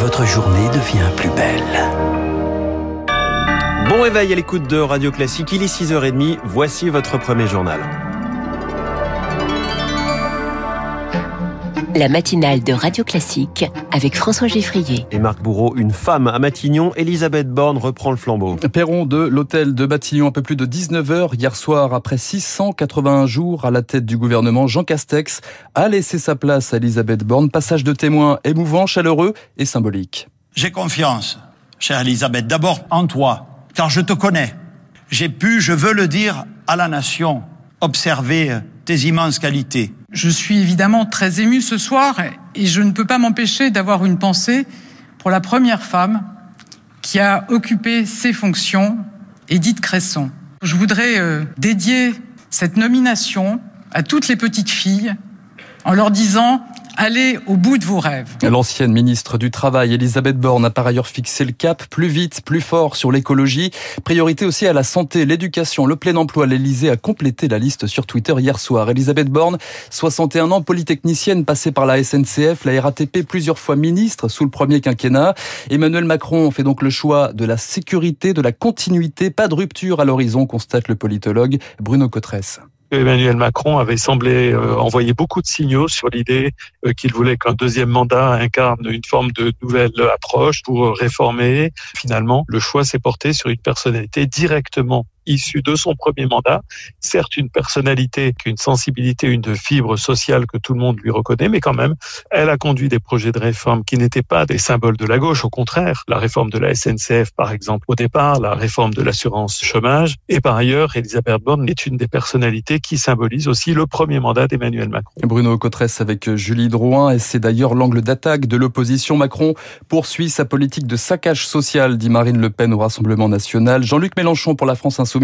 votre journée devient plus belle. Bon réveil à l'écoute de Radio Classique, il est 6h30, voici votre premier journal. La matinale de Radio Classique avec François Geffrier. Et Marc Bourreau, une femme à Matignon, Elisabeth Borne reprend le flambeau. Perron de l'hôtel de Matignon, un peu plus de 19h hier soir, après 681 jours à la tête du gouvernement, Jean Castex a laissé sa place à Elisabeth Borne. Passage de témoin émouvant, chaleureux et symbolique. J'ai confiance, chère Elisabeth, d'abord en toi, car je te connais. J'ai pu, je veux le dire à la nation, observer tes immenses qualités. Je suis évidemment très ému ce soir et je ne peux pas m'empêcher d'avoir une pensée pour la première femme qui a occupé ces fonctions, Edith Cresson. Je voudrais euh, dédier cette nomination à toutes les petites filles en leur disant Allez au bout de vos rêves. L'ancienne ministre du Travail, Elisabeth Borne, a par ailleurs fixé le cap plus vite, plus fort sur l'écologie. Priorité aussi à la santé, l'éducation, le plein emploi. L'Elysée a complété la liste sur Twitter hier soir. Elisabeth Borne, 61 ans, polytechnicienne, passée par la SNCF, la RATP, plusieurs fois ministre sous le premier quinquennat. Emmanuel Macron fait donc le choix de la sécurité, de la continuité, pas de rupture à l'horizon, constate le politologue Bruno Cotresse. Emmanuel Macron avait semblé euh, envoyer beaucoup de signaux sur l'idée euh, qu'il voulait qu'un deuxième mandat incarne une forme de nouvelle approche pour réformer. Finalement, le choix s'est porté sur une personnalité directement issue de son premier mandat. Certes, une personnalité, une sensibilité, une fibre sociale que tout le monde lui reconnaît, mais quand même, elle a conduit des projets de réforme qui n'étaient pas des symboles de la gauche. Au contraire, la réforme de la SNCF, par exemple, au départ, la réforme de l'assurance chômage. Et par ailleurs, Elisabeth Borne est une des personnalités qui symbolise aussi le premier mandat d'Emmanuel Macron. Bruno Cotresse avec Julie Drouin, et c'est d'ailleurs l'angle d'attaque de l'opposition. Macron poursuit sa politique de saccage social, dit Marine Le Pen au Rassemblement national. Jean-Luc Mélenchon pour la France Insoumise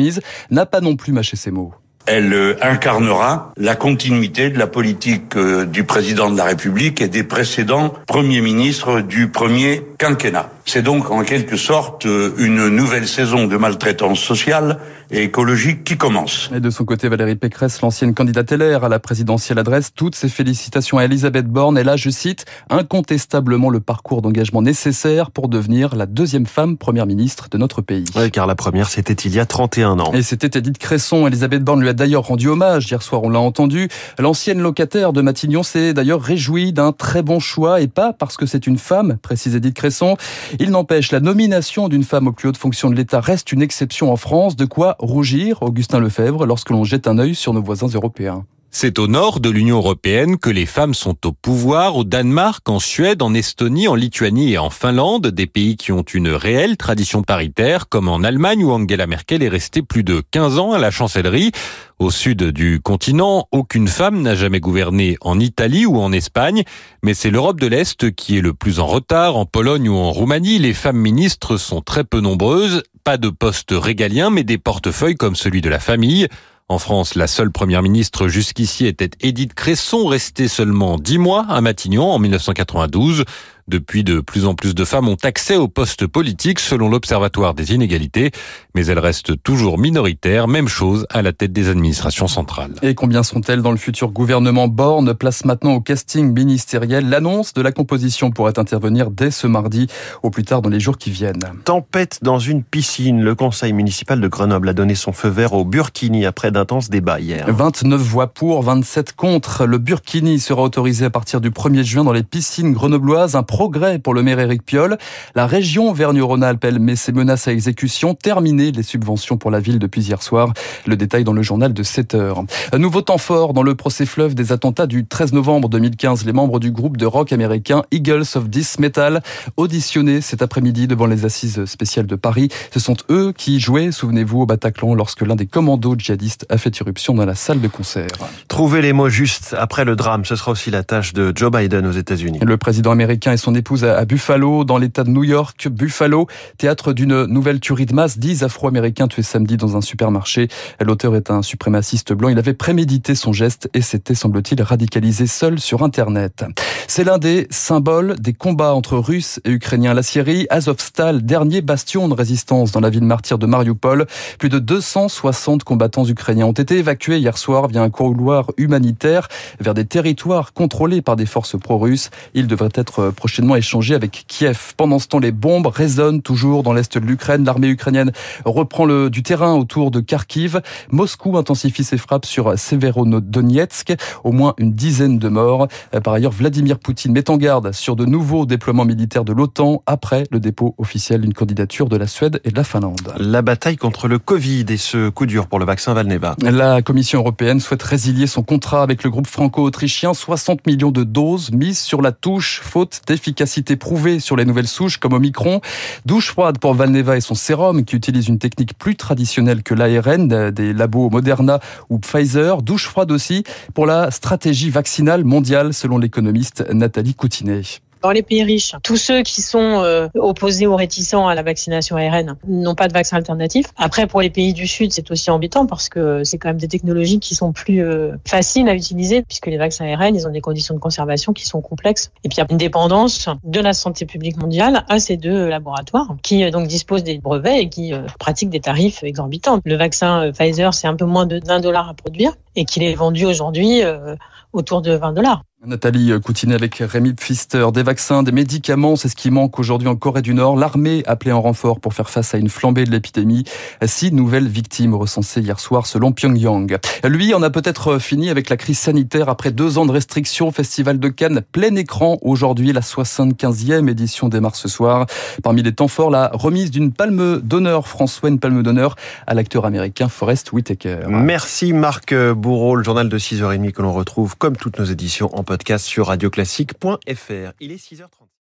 n'a pas non plus mâché ses mots. Elle euh, incarnera la continuité de la politique euh, du président de la République et des précédents premiers ministres du premier quinquennat. C'est donc en quelque sorte euh, une nouvelle saison de maltraitance sociale et écologique qui commence. Et de son côté, Valérie Pécresse, l'ancienne candidate LR à la présidentielle, adresse toutes ses félicitations à Elisabeth Borne. Et là, je cite, incontestablement le parcours d'engagement nécessaire pour devenir la deuxième femme première ministre de notre pays. Oui, car la première, c'était il y a 31 ans. Et c'était Edith Cresson. Elisabeth Borne lui a d'ailleurs rendu hommage. Hier soir, on l'a entendu. L'ancienne locataire de Matignon s'est d'ailleurs réjouie d'un très bon choix et pas parce que c'est une femme, précise Edith Cresson. Il n'empêche, la nomination d'une femme aux plus hautes fonctions de l'État reste une exception en France, de quoi rougir, Augustin Lefebvre, lorsque l'on jette un œil sur nos voisins européens. C'est au nord de l'Union européenne que les femmes sont au pouvoir, au Danemark, en Suède, en Estonie, en Lituanie et en Finlande, des pays qui ont une réelle tradition paritaire, comme en Allemagne où Angela Merkel est restée plus de 15 ans à la chancellerie. Au sud du continent, aucune femme n'a jamais gouverné en Italie ou en Espagne, mais c'est l'Europe de l'Est qui est le plus en retard. En Pologne ou en Roumanie, les femmes ministres sont très peu nombreuses, pas de postes régaliens, mais des portefeuilles comme celui de la famille. En France, la seule première ministre jusqu'ici était Édith Cresson, restée seulement dix mois à Matignon en 1992. Depuis, de plus en plus de femmes ont accès aux postes politiques selon l'Observatoire des inégalités, mais elles restent toujours minoritaires, même chose à la tête des administrations centrales. Et combien sont-elles dans le futur gouvernement Borne place maintenant au casting ministériel. L'annonce de la composition pourrait intervenir dès ce mardi, au plus tard dans les jours qui viennent. Tempête dans une piscine. Le conseil municipal de Grenoble a donné son feu vert au Burkini après d'intenses débats hier. 29 voix pour, 27 contre. Le Burkini sera autorisé à partir du 1er juin dans les piscines grenobloises. Un progrès pour le maire Éric Piolle. La région Vergne-Rhône-Alpes, elle met ses menaces à exécution. Terminer les subventions pour la ville depuis hier soir. Le détail dans le journal de 7 heures. Un nouveau temps fort dans le procès fleuve des attentats du 13 novembre 2015. Les membres du groupe de rock américain Eagles of This Metal auditionnés cet après-midi devant les assises spéciales de Paris. Ce sont eux qui jouaient, souvenez-vous, au Bataclan lorsque l'un des commandos djihadistes a fait irruption dans la salle de concert. Trouver les mots justes après le drame, ce sera aussi la tâche de Joe Biden aux États-Unis. Le président américain et son épouse à Buffalo, dans l'État de New York. Buffalo, théâtre d'une nouvelle tuerie de masse. Dix Afro-Américains tués samedi dans un supermarché. L'auteur est un suprémaciste blanc. Il avait prémédité son geste et s'était, semble-t-il, radicalisé seul sur Internet. C'est l'un des symboles des combats entre Russes et Ukrainiens. La Syrie, Azovstal, dernier bastion de résistance dans la ville martyre de Mariupol. Plus de 260 combattants ukrainiens ont été évacués hier soir via un couloir humanitaire vers des territoires contrôlés par des forces pro-russes. Ils devraient être prochainement prochainement échanger avec Kiev. Pendant ce temps, les bombes résonnent toujours dans l'est de l'Ukraine. L'armée ukrainienne reprend le, du terrain autour de Kharkiv. Moscou intensifie ses frappes sur Severodonetsk. Au moins une dizaine de morts. Par ailleurs, Vladimir Poutine met en garde sur de nouveaux déploiements militaires de l'OTAN après le dépôt officiel d'une candidature de la Suède et de la Finlande. La bataille contre le Covid et ce coup dur pour le vaccin Valneva. La Commission européenne souhaite résilier son contrat avec le groupe franco-autrichien. 60 millions de doses mises sur la touche, faute d'efficacité prouvée sur les nouvelles souches comme Omicron. Douche froide pour Valneva et son sérum qui utilise une technique plus traditionnelle que l'ARN des labos Moderna ou Pfizer. Douche froide aussi pour la stratégie vaccinale mondiale selon l'économiste Nathalie Coutinet. Dans les pays riches, tous ceux qui sont euh, opposés ou réticents à la vaccination ARN n'ont pas de vaccin alternatif. Après, pour les pays du Sud, c'est aussi embêtant parce que c'est quand même des technologies qui sont plus euh, faciles à utiliser puisque les vaccins ARN, ils ont des conditions de conservation qui sont complexes. Et puis, il y a une dépendance de la santé publique mondiale à ces deux laboratoires qui euh, donc disposent des brevets et qui pratiquent des tarifs exorbitants. Le vaccin Pfizer, c'est un peu moins de 20 dollars à produire et qu'il est vendu aujourd'hui autour de 20 dollars. Nathalie Coutinet avec Rémi Pfister. Des vaccins, des médicaments, c'est ce qui manque aujourd'hui en Corée du Nord. L'armée appelée en renfort pour faire face à une flambée de l'épidémie. Six nouvelles victimes recensées hier soir selon Pyongyang. Lui en a peut-être fini avec la crise sanitaire après deux ans de restrictions. Festival de Cannes, plein écran aujourd'hui, la 75e édition démarre ce soir. Parmi les temps forts, la remise d'une palme d'honneur, François, une palme d'honneur à l'acteur américain Forrest Whitaker. Merci Marc Bourreau, le journal de 6h30 que l'on retrouve comme toutes nos éditions en podcast sur radioclassique.fr. Il est 6h30.